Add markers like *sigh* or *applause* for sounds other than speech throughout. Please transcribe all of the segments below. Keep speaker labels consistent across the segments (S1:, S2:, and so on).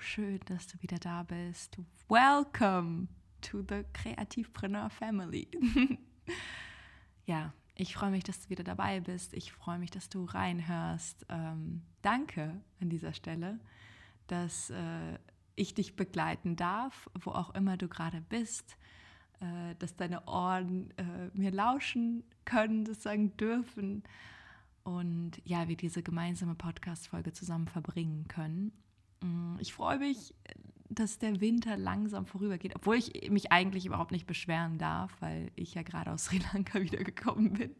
S1: schön, dass du wieder da bist. Welcome to the Kreativpreneur Family. *laughs* ja, ich freue mich, dass du wieder dabei bist. Ich freue mich, dass du reinhörst. Ähm, danke an dieser Stelle, dass äh, ich dich begleiten darf, wo auch immer du gerade bist, äh, dass deine Ohren äh, mir lauschen können, sozusagen dürfen und ja, wir diese gemeinsame Podcast-Folge zusammen verbringen können. Mm, ich freue mich, dass der Winter langsam vorübergeht, obwohl ich mich eigentlich überhaupt nicht beschweren darf, weil ich ja gerade aus *laughs* Sri Lanka wiedergekommen bin.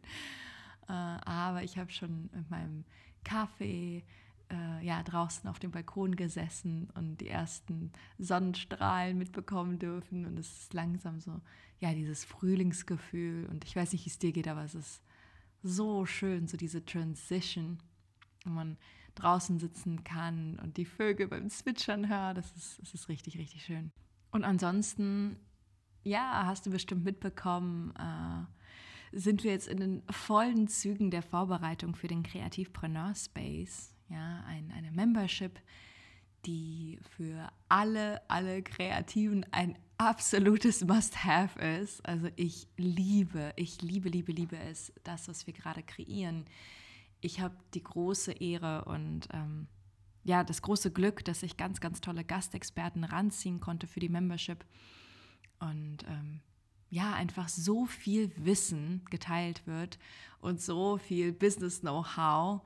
S1: Äh, aber ich habe schon mit meinem Kaffee äh, ja, draußen auf dem Balkon gesessen und die ersten Sonnenstrahlen mitbekommen dürfen. Und es ist langsam so, ja, dieses Frühlingsgefühl. Und ich weiß nicht, wie es dir geht, aber es ist so schön, so diese Transition, wo man draußen sitzen kann und die Vögel beim Zwitschern hört. Das ist, das ist richtig, richtig schön. Und ansonsten, ja, hast du bestimmt mitbekommen, äh, sind wir jetzt in den vollen Zügen der Vorbereitung für den Kreativpreneur Space, ja, ein, eine Membership, die für alle, alle Kreativen ein absolutes Must-Have ist. Also ich liebe, ich liebe, liebe, liebe es, das, was wir gerade kreieren. Ich habe die große Ehre und ähm, ja, das große Glück, dass ich ganz, ganz tolle Gastexperten ranziehen konnte für die Membership. Und ähm, ja, einfach so viel Wissen geteilt wird und so viel Business-Know-how,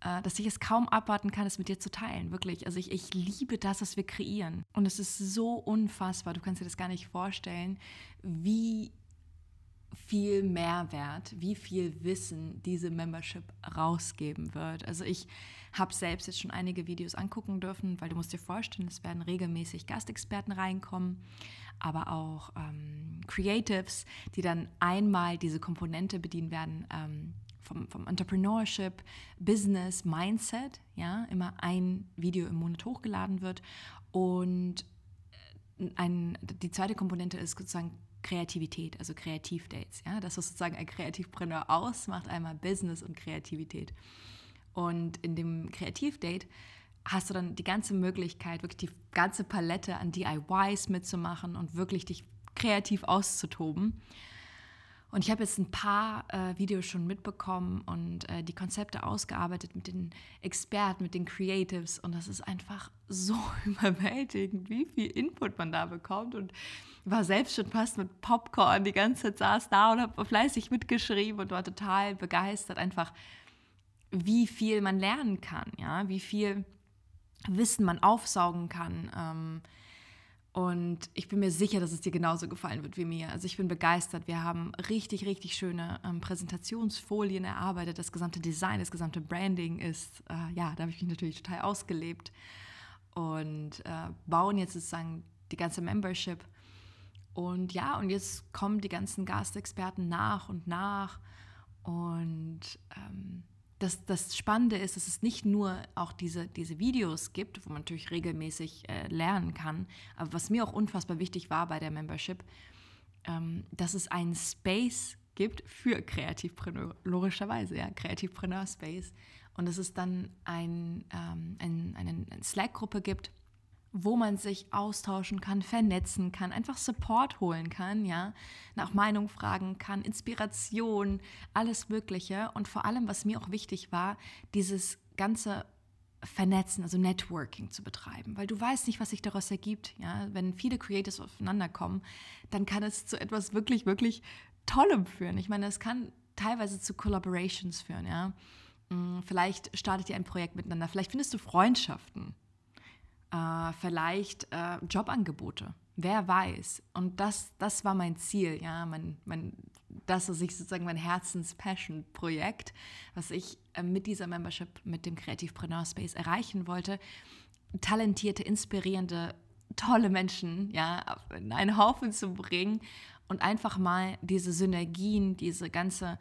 S1: äh, dass ich es kaum abwarten kann, es mit dir zu teilen. Wirklich. Also ich, ich liebe das, was wir kreieren. Und es ist so unfassbar. Du kannst dir das gar nicht vorstellen, wie viel Mehrwert, wie viel Wissen diese Membership rausgeben wird. Also ich habe selbst jetzt schon einige Videos angucken dürfen, weil du musst dir vorstellen, es werden regelmäßig Gastexperten reinkommen, aber auch ähm, Creatives, die dann einmal diese Komponente bedienen werden, ähm, vom, vom Entrepreneurship, Business, Mindset, ja, immer ein Video im Monat hochgeladen wird. Und äh, ein, die zweite Komponente ist sozusagen Kreativität, also Kreativdates. Ja? Das, was sozusagen ein Kreativpreneur ausmacht, einmal Business und Kreativität. Und in dem Kreativdate hast du dann die ganze Möglichkeit, wirklich die ganze Palette an DIYs mitzumachen und wirklich dich kreativ auszutoben. Und ich habe jetzt ein paar äh, Videos schon mitbekommen und äh, die Konzepte ausgearbeitet mit den Experten, mit den Creatives. Und das ist einfach so *laughs* überwältigend, wie viel Input man da bekommt. Und war selbst schon fast mit Popcorn die ganze Zeit saß da und habe fleißig mitgeschrieben und war total begeistert, einfach wie viel man lernen kann, ja, wie viel Wissen man aufsaugen kann. Ähm, und ich bin mir sicher, dass es dir genauso gefallen wird wie mir. Also ich bin begeistert. Wir haben richtig, richtig schöne ähm, Präsentationsfolien erarbeitet. Das gesamte Design, das gesamte Branding ist, äh, ja, da habe ich mich natürlich total ausgelebt. Und äh, bauen jetzt sozusagen die ganze Membership. Und ja, und jetzt kommen die ganzen Gastexperten nach und nach. Und ähm, das, das Spannende ist, dass es nicht nur auch diese, diese Videos gibt, wo man natürlich regelmäßig äh, lernen kann, aber was mir auch unfassbar wichtig war bei der Membership, ähm, dass es einen Space gibt für Kreativpreneur, logischerweise, ja, Kreativpreneur Space. Und dass es dann ein, ähm, ein, eine Slack-Gruppe gibt, wo man sich austauschen kann, vernetzen kann, einfach Support holen kann, ja, nach Meinung fragen kann, Inspiration, alles Mögliche. Und vor allem, was mir auch wichtig war, dieses ganze Vernetzen, also Networking zu betreiben, weil du weißt nicht, was sich daraus ergibt. Ja? Wenn viele Creators aufeinander kommen, dann kann es zu etwas wirklich, wirklich Tollem führen. Ich meine, es kann teilweise zu Collaborations führen, ja. Mm, vielleicht startet ihr ein Projekt miteinander, vielleicht findest du Freundschaften, äh, vielleicht äh, Jobangebote, wer weiß. Und das, das war mein Ziel, ja, mein, mein, das ist sozusagen mein Herzens-Passion-Projekt, was ich äh, mit dieser Membership, mit dem Kreativpreneur Space erreichen wollte. Talentierte, inspirierende, tolle Menschen, ja, in einen Haufen zu bringen und einfach mal diese Synergien, diese ganze,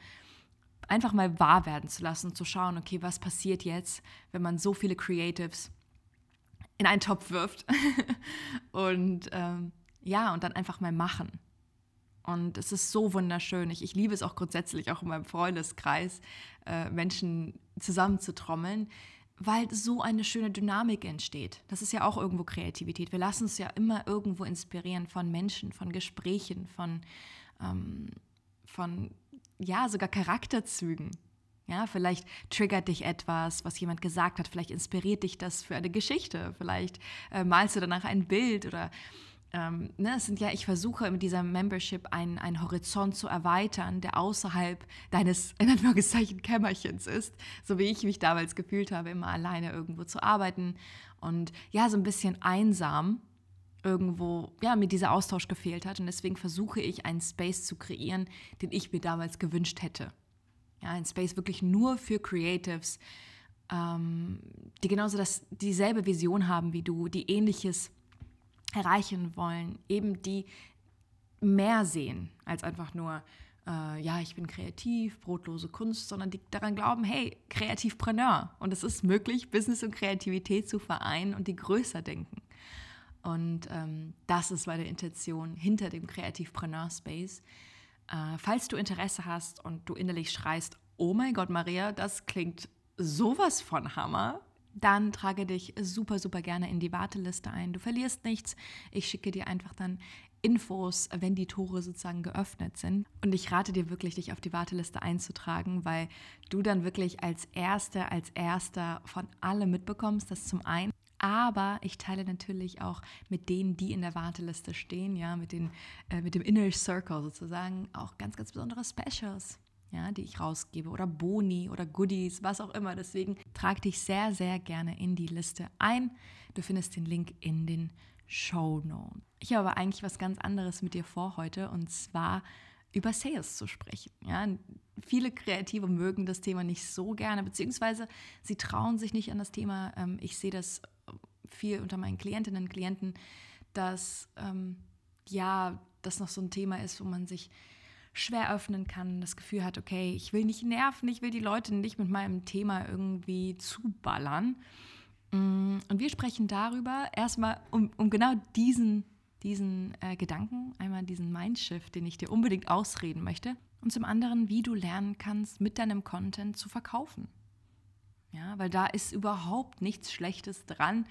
S1: einfach mal wahr werden zu lassen, zu schauen, okay, was passiert jetzt, wenn man so viele Creatives in einen Topf wirft *laughs* und ähm, ja, und dann einfach mal machen. Und es ist so wunderschön. Ich, ich liebe es auch grundsätzlich, auch in meinem Freundeskreis, äh, Menschen zusammenzutrommeln, weil so eine schöne Dynamik entsteht. Das ist ja auch irgendwo Kreativität. Wir lassen uns ja immer irgendwo inspirieren von Menschen, von Gesprächen, von, ähm, von ja, sogar Charakterzügen. Ja, vielleicht triggert dich etwas, was jemand gesagt hat, vielleicht inspiriert dich das für eine Geschichte, vielleicht äh, malst du danach ein Bild oder ähm, ne, es sind ja, ich versuche mit dieser Membership einen, einen Horizont zu erweitern, der außerhalb deines, *laughs* in Anführungszeichen, Kämmerchens ist, so wie ich mich damals gefühlt habe, immer alleine irgendwo zu arbeiten und ja, so ein bisschen einsam irgendwo, ja, mir dieser Austausch gefehlt hat. Und deswegen versuche ich einen Space zu kreieren, den ich mir damals gewünscht hätte. Ja, ein Space wirklich nur für Creatives, ähm, die genauso das, dieselbe Vision haben wie du, die ähnliches erreichen wollen, eben die mehr sehen als einfach nur, äh, ja, ich bin kreativ, brotlose Kunst, sondern die daran glauben, hey, Kreativpreneur. Und es ist möglich, Business und Kreativität zu vereinen und die größer denken. Und ähm, das ist meine Intention hinter dem Kreativpreneur Space. Äh, falls du Interesse hast und du innerlich schreist, oh mein Gott, Maria, das klingt sowas von Hammer, dann trage dich super, super gerne in die Warteliste ein. Du verlierst nichts. Ich schicke dir einfach dann Infos, wenn die Tore sozusagen geöffnet sind. Und ich rate dir wirklich, dich auf die Warteliste einzutragen, weil du dann wirklich als Erste, als Erster von allem mitbekommst. Das zum einen. Aber ich teile natürlich auch mit denen, die in der Warteliste stehen, ja, mit, den, äh, mit dem Inner Circle sozusagen, auch ganz, ganz besondere Specials ja, die ich rausgebe oder Boni oder Goodies, was auch immer. Deswegen trag dich sehr, sehr gerne in die Liste ein. Du findest den Link in den Show Notes. Ich habe aber eigentlich was ganz anderes mit dir vor heute und zwar über Sales zu sprechen. Ja, viele Kreative mögen das Thema nicht so gerne, beziehungsweise sie trauen sich nicht an das Thema. Ähm, ich sehe das viel unter meinen Klientinnen und Klienten, dass ähm, ja, das noch so ein Thema ist, wo man sich schwer öffnen kann, das Gefühl hat, okay, ich will nicht nerven, ich will die Leute nicht mit meinem Thema irgendwie zuballern. Mm, und wir sprechen darüber erstmal um, um genau diesen, diesen äh, Gedanken, einmal diesen Mindshift, den ich dir unbedingt ausreden möchte, und zum anderen, wie du lernen kannst, mit deinem Content zu verkaufen. Ja, weil da ist überhaupt nichts Schlechtes dran.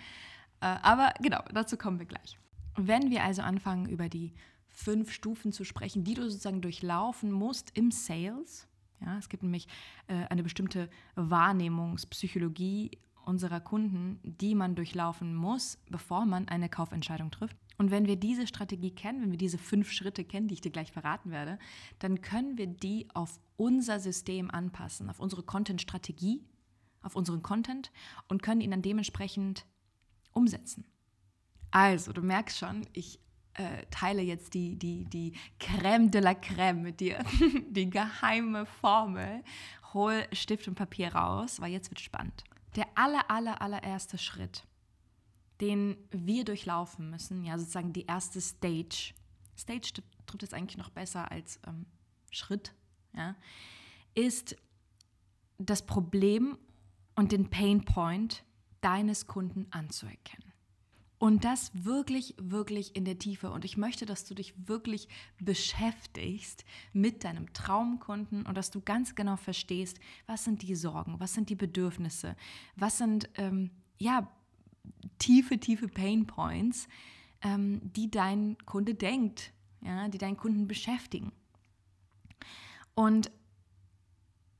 S1: Äh, aber genau, dazu kommen wir gleich. Wenn wir also anfangen, über die fünf Stufen zu sprechen, die du sozusagen durchlaufen musst im Sales. Ja, es gibt nämlich äh, eine bestimmte Wahrnehmungspsychologie unserer Kunden, die man durchlaufen muss, bevor man eine Kaufentscheidung trifft. Und wenn wir diese Strategie kennen, wenn wir diese fünf Schritte kennen, die ich dir gleich verraten werde, dann können wir die auf unser System anpassen, auf unsere Content-Strategie, auf unseren Content und können ihn dann dementsprechend umsetzen. Also, du merkst schon, ich äh, teile jetzt die, die, die Crème de la Crème mit dir, *laughs* die geheime Formel. Hol Stift und Papier raus, weil jetzt wird spannend. Der aller, aller, allererste Schritt, den wir durchlaufen müssen, ja, sozusagen die erste Stage. Stage trifft es eigentlich noch besser als ähm, Schritt, ja, ist das Problem und den Pain Point deines Kunden anzuerkennen. Und das wirklich, wirklich in der Tiefe. Und ich möchte, dass du dich wirklich beschäftigst mit deinem Traumkunden und dass du ganz genau verstehst, was sind die Sorgen, was sind die Bedürfnisse, was sind, ähm, ja, tiefe, tiefe Pain Points, ähm, die dein Kunde denkt, ja, die deinen Kunden beschäftigen. Und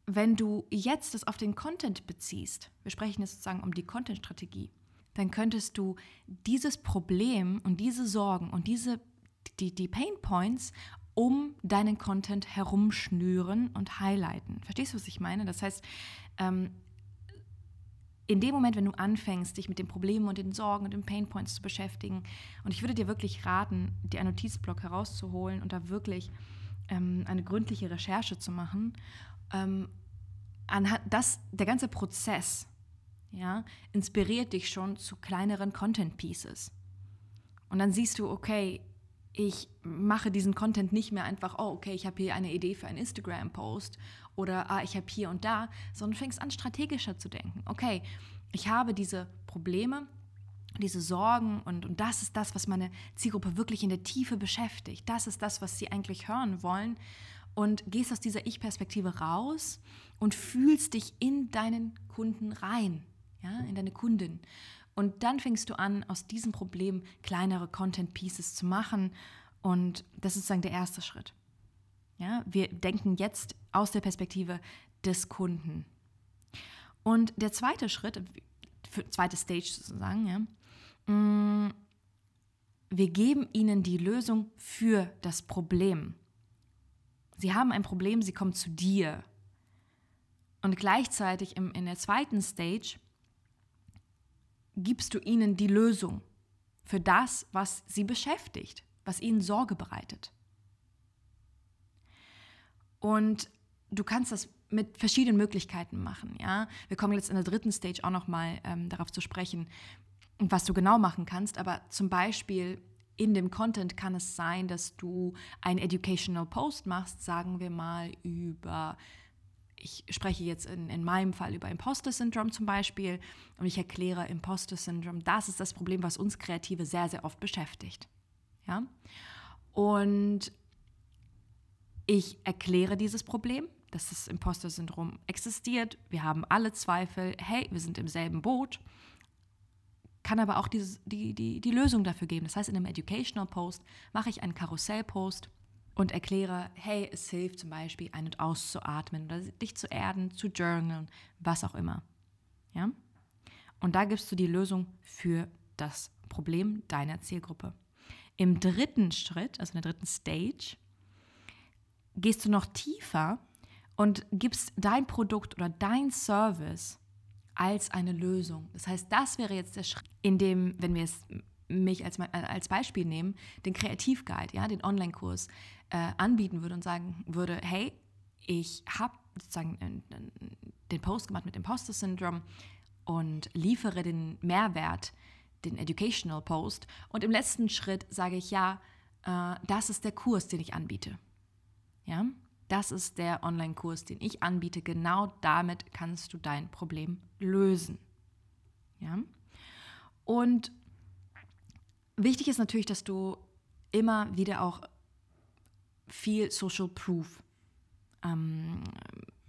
S1: wenn du jetzt das auf den Content beziehst, wir sprechen jetzt sozusagen um die Content-Strategie, dann könntest du dieses Problem und diese Sorgen und diese, die, die Pain Points um deinen Content herumschnüren und highlighten. Verstehst du, was ich meine? Das heißt, ähm, in dem Moment, wenn du anfängst, dich mit den Problemen und den Sorgen und den Painpoints zu beschäftigen, und ich würde dir wirklich raten, dir einen Notizblock herauszuholen und da wirklich ähm, eine gründliche Recherche zu machen, ähm, anhand das, der ganze Prozess ja, inspiriert dich schon zu kleineren Content Pieces. Und dann siehst du, okay, ich mache diesen Content nicht mehr einfach, oh, okay, ich habe hier eine Idee für einen Instagram-Post oder ah, ich habe hier und da, sondern fängst an, strategischer zu denken. Okay, ich habe diese Probleme, diese Sorgen und, und das ist das, was meine Zielgruppe wirklich in der Tiefe beschäftigt. Das ist das, was sie eigentlich hören wollen. Und gehst aus dieser Ich-Perspektive raus und fühlst dich in deinen Kunden rein, ja, in deine Kundin. Und dann fängst du an, aus diesem Problem kleinere Content Pieces zu machen. Und das ist sozusagen der erste Schritt. Ja, wir denken jetzt aus der Perspektive des Kunden. Und der zweite Schritt, zweite Stage sozusagen, ja, wir geben ihnen die Lösung für das Problem. Sie haben ein Problem, sie kommen zu dir. Und gleichzeitig im, in der zweiten Stage gibst du ihnen die Lösung für das, was sie beschäftigt, was ihnen Sorge bereitet. Und du kannst das mit verschiedenen Möglichkeiten machen. Ja? Wir kommen jetzt in der dritten Stage auch nochmal ähm, darauf zu sprechen, was du genau machen kannst. Aber zum Beispiel in dem Content kann es sein, dass du einen Educational Post machst, sagen wir mal über ich spreche jetzt in, in meinem Fall über Imposter-Syndrom zum Beispiel und ich erkläre Imposter-Syndrom, das ist das Problem, was uns Kreative sehr, sehr oft beschäftigt. Ja? Und ich erkläre dieses Problem, dass das Imposter-Syndrom existiert. Wir haben alle Zweifel, hey, wir sind im selben Boot, kann aber auch dieses, die, die, die Lösung dafür geben. Das heißt, in einem Educational Post mache ich einen Karussell-Post und erkläre, hey, es hilft zum Beispiel ein- und auszuatmen oder dich zu erden, zu journalen, was auch immer. Ja? Und da gibst du die Lösung für das Problem deiner Zielgruppe. Im dritten Schritt, also in der dritten Stage, gehst du noch tiefer und gibst dein Produkt oder dein Service als eine Lösung. Das heißt, das wäre jetzt der Schritt, in dem, wenn wir es mich als, als Beispiel nehmen, den Kreativguide, ja, den Online-Kurs, äh, anbieten würde und sagen würde, hey, ich habe sozusagen den Post gemacht mit Imposter-Syndrom und liefere den Mehrwert, den Educational Post. Und im letzten Schritt sage ich, ja, äh, das ist der Kurs, den ich anbiete. Ja, das ist der Online-Kurs, den ich anbiete. Genau damit kannst du dein Problem lösen. Ja, und wichtig ist natürlich, dass du immer wieder auch viel Social Proof ähm,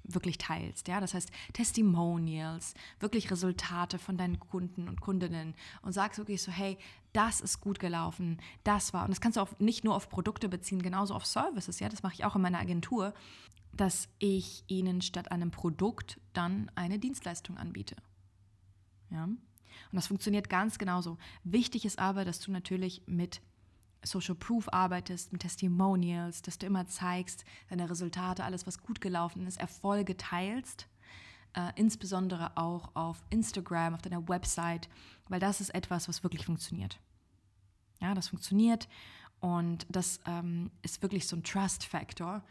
S1: wirklich teilst. Ja? Das heißt Testimonials, wirklich Resultate von deinen Kunden und Kundinnen und sagst wirklich so, hey, das ist gut gelaufen, das war. Und das kannst du auch nicht nur auf Produkte beziehen, genauso auf Services. Ja? Das mache ich auch in meiner Agentur, dass ich ihnen statt einem Produkt dann eine Dienstleistung anbiete. Ja? Und das funktioniert ganz genauso. Wichtig ist aber, dass du natürlich mit Social Proof arbeitest, mit Testimonials, dass du immer zeigst, deine Resultate, alles, was gut gelaufen ist, Erfolge teilst. Äh, insbesondere auch auf Instagram, auf deiner Website, weil das ist etwas, was wirklich funktioniert. Ja, das funktioniert und das ähm, ist wirklich so ein Trust-Factor,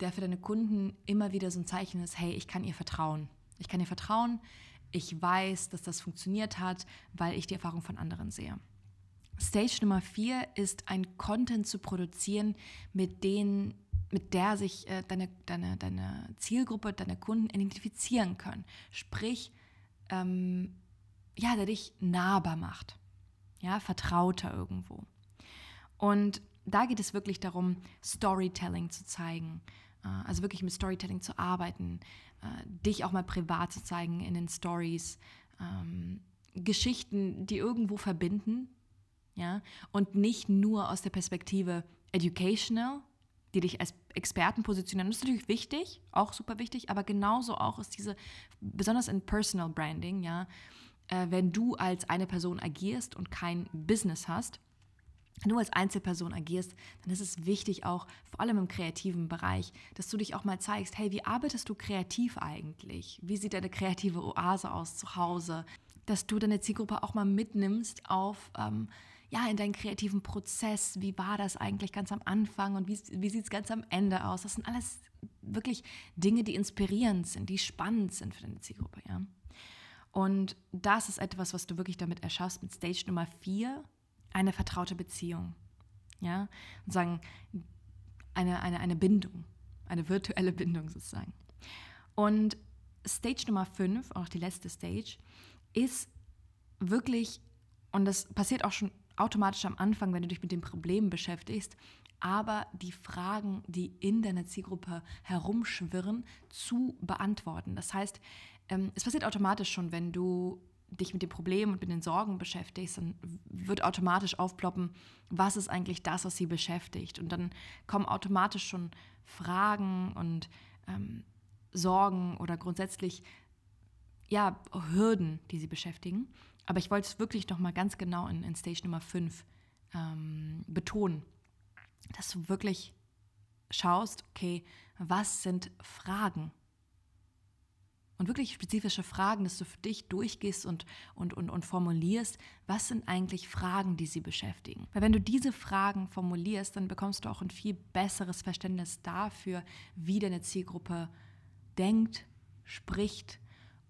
S1: der für deine Kunden immer wieder so ein Zeichen ist, hey, ich kann ihr vertrauen. Ich kann ihr vertrauen, ich weiß, dass das funktioniert hat, weil ich die Erfahrung von anderen sehe. Stage Nummer vier ist ein Content zu produzieren, mit denen mit der sich äh, deine, deine, deine Zielgruppe, deine Kunden identifizieren können. Sprich, ähm, ja, der dich nahbar macht, ja, vertrauter irgendwo. Und da geht es wirklich darum, Storytelling zu zeigen, äh, also wirklich mit Storytelling zu arbeiten, äh, dich auch mal privat zu zeigen in den Stories, ähm, Geschichten, die irgendwo verbinden, ja, und nicht nur aus der Perspektive educational, die dich als Experten positionieren. Das ist natürlich wichtig, auch super wichtig, aber genauso auch ist diese, besonders in Personal Branding, ja, äh, wenn du als eine Person agierst und kein Business hast, du als Einzelperson agierst, dann ist es wichtig auch, vor allem im kreativen Bereich, dass du dich auch mal zeigst, hey, wie arbeitest du kreativ eigentlich? Wie sieht deine kreative Oase aus zu Hause? Dass du deine Zielgruppe auch mal mitnimmst auf, ähm, ja, in deinen kreativen Prozess. Wie war das eigentlich ganz am Anfang und wie, wie sieht es ganz am Ende aus? Das sind alles wirklich Dinge, die inspirierend sind, die spannend sind für deine Zielgruppe, ja. Und das ist etwas, was du wirklich damit erschaffst mit Stage Nummer 4, eine vertraute Beziehung. Ja, und sagen, eine, eine, eine Bindung, eine virtuelle Bindung sozusagen. Und Stage Nummer 5, auch die letzte Stage, ist wirklich, und das passiert auch schon automatisch am Anfang, wenn du dich mit dem Problem beschäftigst, aber die Fragen, die in deiner Zielgruppe herumschwirren, zu beantworten. Das heißt, ähm, es passiert automatisch schon, wenn du dich mit dem Problem und mit den Sorgen beschäftigst, dann wird automatisch aufploppen, was ist eigentlich das, was sie beschäftigt. Und dann kommen automatisch schon Fragen und ähm, Sorgen oder grundsätzlich ja, Hürden, die sie beschäftigen. Aber ich wollte es wirklich noch mal ganz genau in, in Stage Nummer 5 ähm, betonen, dass du wirklich schaust, okay, was sind Fragen? und wirklich spezifische Fragen, dass du für dich durchgehst und, und, und, und formulierst, was sind eigentlich Fragen, die sie beschäftigen. Weil wenn du diese Fragen formulierst, dann bekommst du auch ein viel besseres Verständnis dafür, wie deine Zielgruppe denkt, spricht.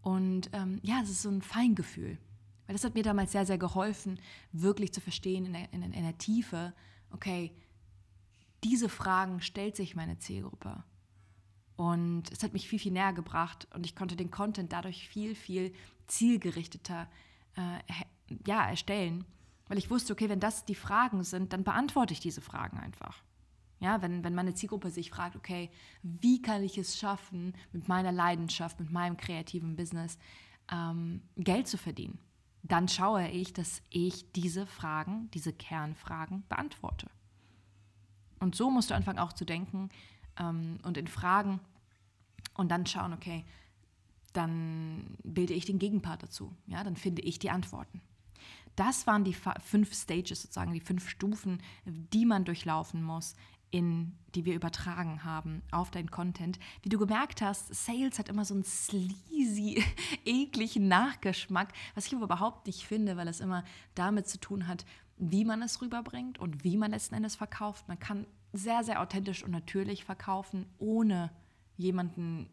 S1: Und ähm, ja, es ist so ein Feingefühl. Weil das hat mir damals sehr, sehr geholfen, wirklich zu verstehen in der, in, in Tiefe, okay, diese Fragen stellt sich meine Zielgruppe. Und es hat mich viel, viel näher gebracht und ich konnte den Content dadurch viel, viel zielgerichteter äh, ja, erstellen, weil ich wusste, okay, wenn das die Fragen sind, dann beantworte ich diese Fragen einfach. Ja, wenn, wenn meine Zielgruppe sich fragt, okay, wie kann ich es schaffen, mit meiner Leidenschaft, mit meinem kreativen Business ähm, Geld zu verdienen, dann schaue ich, dass ich diese Fragen, diese Kernfragen beantworte. Und so musst du anfangen auch zu denken, ähm, und in Fragen und dann schauen, okay, dann bilde ich den Gegenpart dazu. Ja, dann finde ich die Antworten. Das waren die fünf Stages sozusagen, die fünf Stufen, die man durchlaufen muss, in, die wir übertragen haben auf deinen Content. Wie du gemerkt hast, Sales hat immer so einen sleazy, *laughs* ekligen Nachgeschmack, was ich aber überhaupt nicht finde, weil es immer damit zu tun hat, wie man es rüberbringt und wie man letzten Endes verkauft. Man kann sehr, sehr authentisch und natürlich verkaufen, ohne jemanden,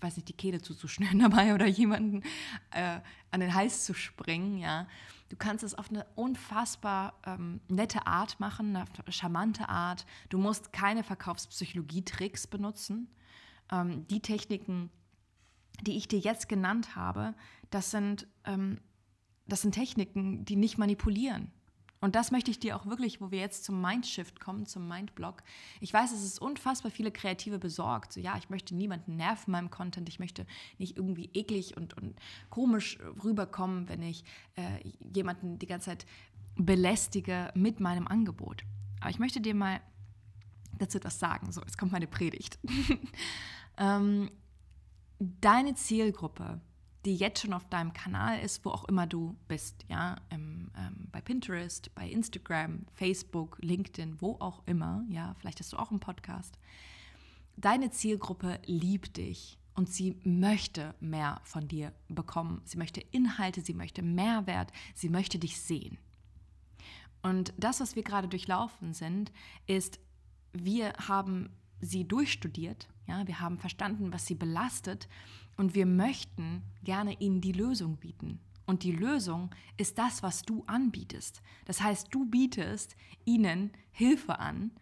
S1: weiß nicht, die Kehle zuzuschnüren *laughs* dabei oder jemanden äh, an den Hals zu springen, ja. Du kannst es auf eine unfassbar ähm, nette Art machen, eine charmante Art. Du musst keine Verkaufspsychologie-Tricks benutzen. Ähm, die Techniken, die ich dir jetzt genannt habe, das sind, ähm, das sind Techniken, die nicht manipulieren. Und das möchte ich dir auch wirklich, wo wir jetzt zum Mindshift kommen, zum Mindblock. Ich weiß, es ist unfassbar viele Kreative besorgt. So, ja, ich möchte niemanden nerven in meinem Content. Ich möchte nicht irgendwie eklig und, und komisch rüberkommen, wenn ich äh, jemanden die ganze Zeit belästige mit meinem Angebot. Aber ich möchte dir mal dazu etwas sagen. So, jetzt kommt meine Predigt. *laughs* ähm, deine Zielgruppe die jetzt schon auf deinem Kanal ist, wo auch immer du bist, ja, Im, ähm, bei Pinterest, bei Instagram, Facebook, LinkedIn, wo auch immer, ja, vielleicht hast du auch einen Podcast. Deine Zielgruppe liebt dich und sie möchte mehr von dir bekommen. Sie möchte Inhalte, sie möchte Mehrwert, sie möchte dich sehen. Und das, was wir gerade durchlaufen sind, ist, wir haben sie durchstudiert, ja, wir haben verstanden, was sie belastet und wir möchten gerne ihnen die Lösung bieten. Und die Lösung ist das, was du anbietest. Das heißt, du bietest ihnen Hilfe an,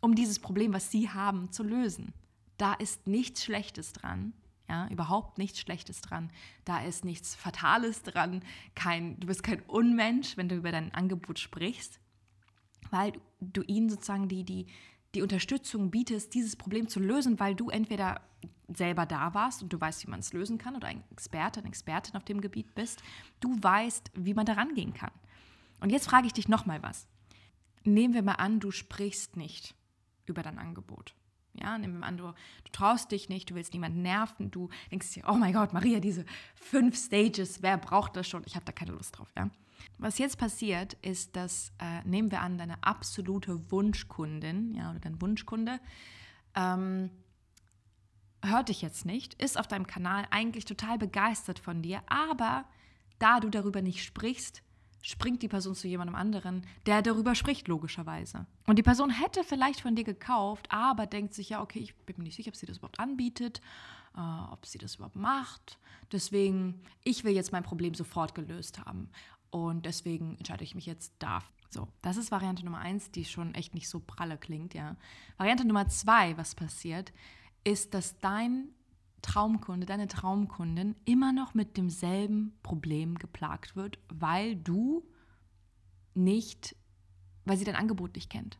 S1: um dieses Problem, was sie haben, zu lösen. Da ist nichts Schlechtes dran, ja, überhaupt nichts Schlechtes dran. Da ist nichts Fatales dran. Kein, du bist kein Unmensch, wenn du über dein Angebot sprichst, weil du ihnen sozusagen die, die, die Unterstützung bietest, dieses Problem zu lösen, weil du entweder selber da warst und du weißt, wie man es lösen kann oder ein Experte, eine Expertin auf dem Gebiet bist, du weißt, wie man da rangehen kann. Und jetzt frage ich dich nochmal was. Nehmen wir mal an, du sprichst nicht über dein Angebot. Ja, nehmen wir an, du, du traust dich nicht, du willst niemanden nerven, du denkst dir, oh mein Gott, Maria, diese fünf Stages, wer braucht das schon? Ich habe da keine Lust drauf, ja. Was jetzt passiert, ist, dass, äh, nehmen wir an, deine absolute Wunschkundin, ja, oder dein Wunschkunde, ähm, hört dich jetzt nicht, ist auf deinem Kanal eigentlich total begeistert von dir, aber da du darüber nicht sprichst, springt die Person zu jemandem anderen, der darüber spricht, logischerweise. Und die Person hätte vielleicht von dir gekauft, aber denkt sich, ja, okay, ich bin mir nicht sicher, ob sie das überhaupt anbietet, äh, ob sie das überhaupt macht. Deswegen, ich will jetzt mein Problem sofort gelöst haben. Und deswegen entscheide ich mich jetzt dafür. So, das ist Variante Nummer eins, die schon echt nicht so pralle klingt, ja. Variante Nummer zwei, was passiert, ist, dass dein Traumkunde, deine Traumkundin immer noch mit demselben Problem geplagt wird, weil du nicht, weil sie dein Angebot nicht kennt.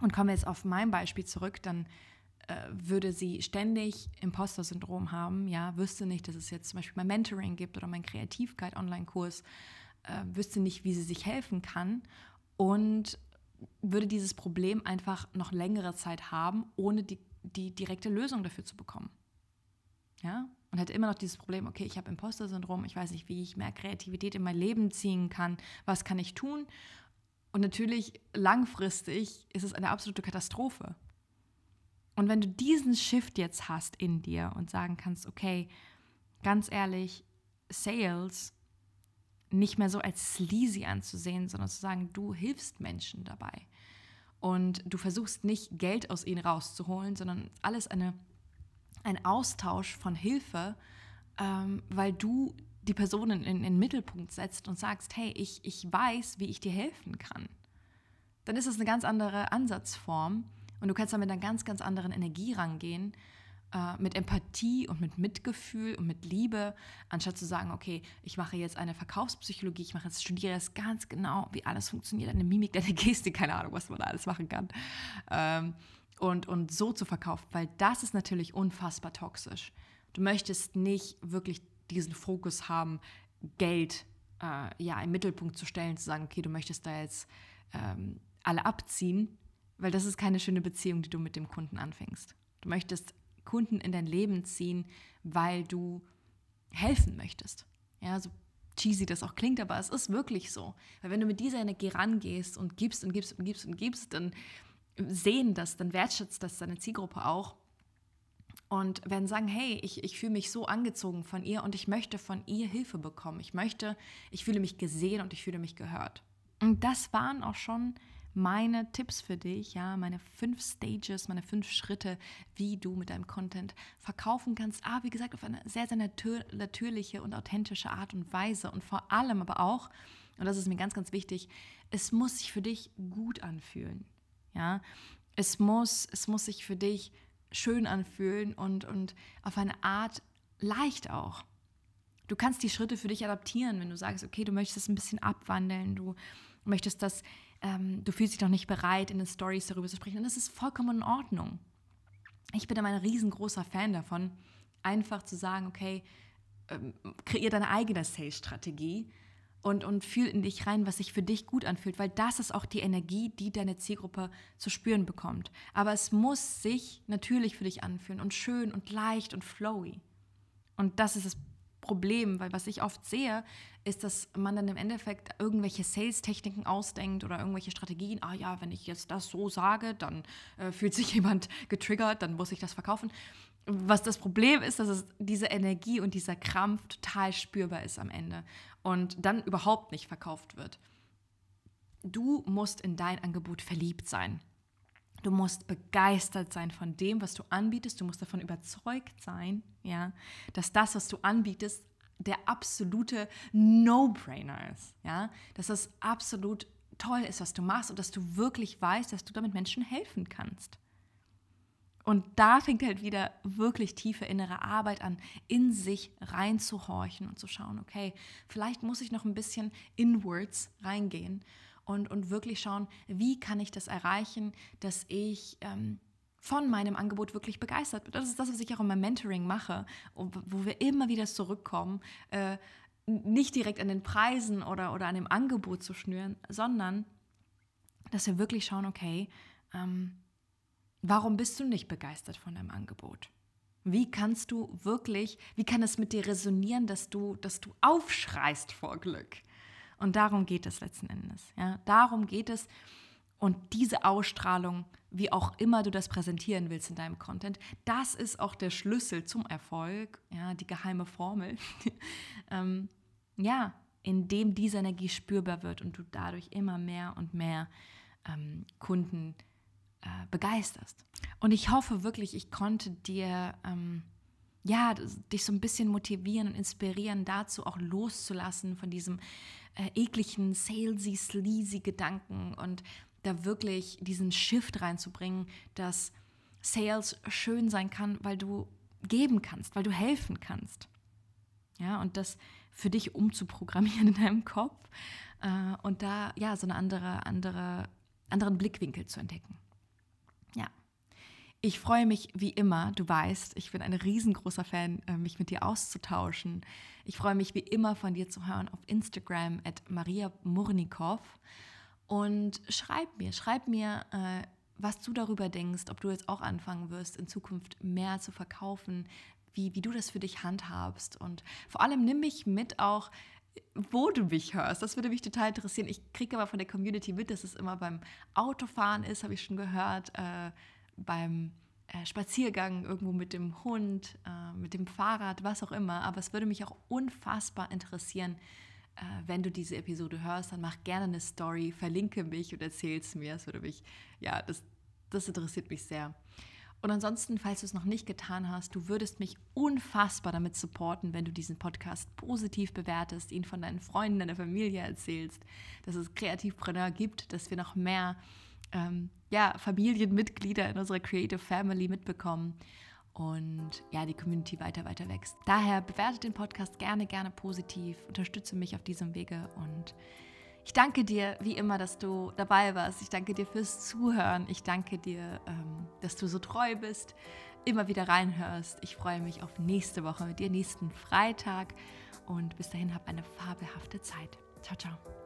S1: Und kommen wir jetzt auf mein Beispiel zurück, dann äh, würde sie ständig Imposter-Syndrom haben, ja, wüsste nicht, dass es jetzt zum Beispiel mein Mentoring gibt oder mein Kreativkeit-Online-Kurs, äh, wüsste nicht, wie sie sich helfen kann und würde dieses Problem einfach noch längere Zeit haben, ohne die, die direkte Lösung dafür zu bekommen. Ja? Und hat immer noch dieses Problem, okay, ich habe Imposter-Syndrom, ich weiß nicht, wie ich mehr Kreativität in mein Leben ziehen kann, was kann ich tun? Und natürlich langfristig ist es eine absolute Katastrophe. Und wenn du diesen Shift jetzt hast in dir und sagen kannst, okay, ganz ehrlich, Sales nicht mehr so als sleazy anzusehen, sondern zu sagen, du hilfst Menschen dabei. Und du versuchst nicht Geld aus ihnen rauszuholen, sondern alles eine ein Austausch von Hilfe, ähm, weil du die Person in, in, den Mittelpunkt setzt und sagst, hey, ich, ich weiß, wie ich dir helfen kann. Dann ist das eine ganz andere Ansatzform und du kannst da mit einer ganz, ganz anderen Energie rangehen, äh, mit Empathie und mit Mitgefühl und mit Liebe, anstatt zu sagen, okay, ich mache jetzt eine Verkaufspsychologie, ich mache jetzt, studiere jetzt ganz genau, wie alles funktioniert, eine Mimik, *laughs* deine Gestik, keine Ahnung, was man da alles machen kann. Ähm, und, und so zu verkaufen, weil das ist natürlich unfassbar toxisch. Du möchtest nicht wirklich diesen Fokus haben, Geld äh, ja im Mittelpunkt zu stellen, zu sagen, okay, du möchtest da jetzt ähm, alle abziehen, weil das ist keine schöne Beziehung, die du mit dem Kunden anfängst. Du möchtest Kunden in dein Leben ziehen, weil du helfen möchtest. Ja, so cheesy das auch klingt, aber es ist wirklich so. Weil wenn du mit dieser Energie rangehst und gibst und gibst und gibst und gibst, dann sehen das, dann wertschätzt das deine Zielgruppe auch und werden sagen, hey, ich, ich fühle mich so angezogen von ihr und ich möchte von ihr Hilfe bekommen. Ich möchte, ich fühle mich gesehen und ich fühle mich gehört. Und das waren auch schon meine Tipps für dich, ja, meine fünf Stages, meine fünf Schritte, wie du mit deinem Content verkaufen kannst. Aber wie gesagt, auf eine sehr, sehr natür natürliche und authentische Art und Weise und vor allem aber auch, und das ist mir ganz, ganz wichtig, es muss sich für dich gut anfühlen. Ja, es muss, es muss sich für dich schön anfühlen und, und auf eine Art leicht auch. Du kannst die Schritte für dich adaptieren, wenn du sagst, okay, du möchtest ein bisschen abwandeln, du möchtest das, ähm, du fühlst dich noch nicht bereit, in den Stories darüber zu sprechen. Und das ist vollkommen in Ordnung. Ich bin immer ein riesengroßer Fan davon, einfach zu sagen, okay, ähm, kreier deine eigene Sales-Strategie und, und fühl in dich rein, was sich für dich gut anfühlt, weil das ist auch die Energie, die deine Zielgruppe zu spüren bekommt. Aber es muss sich natürlich für dich anfühlen und schön und leicht und flowy. Und das ist das Problem, weil was ich oft sehe, ist, dass man dann im Endeffekt irgendwelche Sales-Techniken ausdenkt oder irgendwelche Strategien. Ah ja, wenn ich jetzt das so sage, dann äh, fühlt sich *laughs* jemand getriggert, dann muss ich das verkaufen. Was das Problem ist, dass es diese Energie und dieser Krampf total spürbar ist am Ende und dann überhaupt nicht verkauft wird. Du musst in dein Angebot verliebt sein. Du musst begeistert sein von dem, was du anbietest. Du musst davon überzeugt sein, ja, dass das, was du anbietest, der absolute No-Brainer ist, ja, dass das absolut toll ist, was du machst und dass du wirklich weißt, dass du damit Menschen helfen kannst. Und da fängt halt wieder wirklich tiefe innere Arbeit an, in sich reinzuhorchen und zu schauen, okay, vielleicht muss ich noch ein bisschen inwards reingehen und, und wirklich schauen, wie kann ich das erreichen, dass ich ähm, von meinem Angebot wirklich begeistert bin. Das ist das, was ich auch in meinem Mentoring mache, wo wir immer wieder zurückkommen, äh, nicht direkt an den Preisen oder, oder an dem Angebot zu schnüren, sondern dass wir wirklich schauen, okay, ähm, warum bist du nicht begeistert von deinem Angebot? Wie kannst du wirklich, wie kann es mit dir resonieren, dass du, dass du aufschreist vor Glück? Und darum geht es letzten Endes. Ja? Darum geht es. Und diese Ausstrahlung, wie auch immer du das präsentieren willst in deinem Content, das ist auch der Schlüssel zum Erfolg, ja, die geheime Formel. *laughs* ähm, ja, indem diese Energie spürbar wird und du dadurch immer mehr und mehr ähm, Kunden äh, begeisterst. Und ich hoffe wirklich, ich konnte dir ähm, ja, dich so ein bisschen motivieren und inspirieren, dazu auch loszulassen von diesem äh, ekligen, salesy, sleazy Gedanken und da wirklich diesen Shift reinzubringen, dass Sales schön sein kann, weil du geben kannst, weil du helfen kannst. Ja, und das für dich umzuprogrammieren *laughs* in deinem Kopf äh, und da ja so eine andere, andere, anderen Blickwinkel zu entdecken. Ja. Ich freue mich wie immer, du weißt, ich bin ein riesengroßer Fan, äh, mich mit dir auszutauschen. Ich freue mich wie immer von dir zu hören auf Instagram at Maria Murnikow. Und schreib mir, schreib mir, äh, was du darüber denkst, ob du jetzt auch anfangen wirst, in Zukunft mehr zu verkaufen, wie, wie du das für dich handhabst. Und vor allem nimm mich mit auch, wo du mich hörst. Das würde mich total interessieren. Ich kriege aber von der Community mit, dass es immer beim Autofahren ist, habe ich schon gehört. Äh, beim äh, Spaziergang irgendwo mit dem Hund, äh, mit dem Fahrrad, was auch immer. Aber es würde mich auch unfassbar interessieren, äh, wenn du diese Episode hörst, dann mach gerne eine Story, verlinke mich und erzähl es mir. Das würde mich, ja, das, das interessiert mich sehr. Und ansonsten, falls du es noch nicht getan hast, du würdest mich unfassbar damit supporten, wenn du diesen Podcast positiv bewertest, ihn von deinen Freunden, deiner Familie erzählst, dass es Kreativpreneur gibt, dass wir noch mehr ähm, ja, Familienmitglieder in unserer Creative Family mitbekommen und ja, die Community weiter, weiter wächst. Daher bewerte den Podcast gerne, gerne positiv, unterstütze mich auf diesem Wege und ich danke dir wie immer, dass du dabei warst. Ich danke dir fürs Zuhören. Ich danke dir, ähm, dass du so treu bist, immer wieder reinhörst. Ich freue mich auf nächste Woche mit dir, nächsten Freitag. Und bis dahin, hab eine fabelhafte Zeit. Ciao, ciao.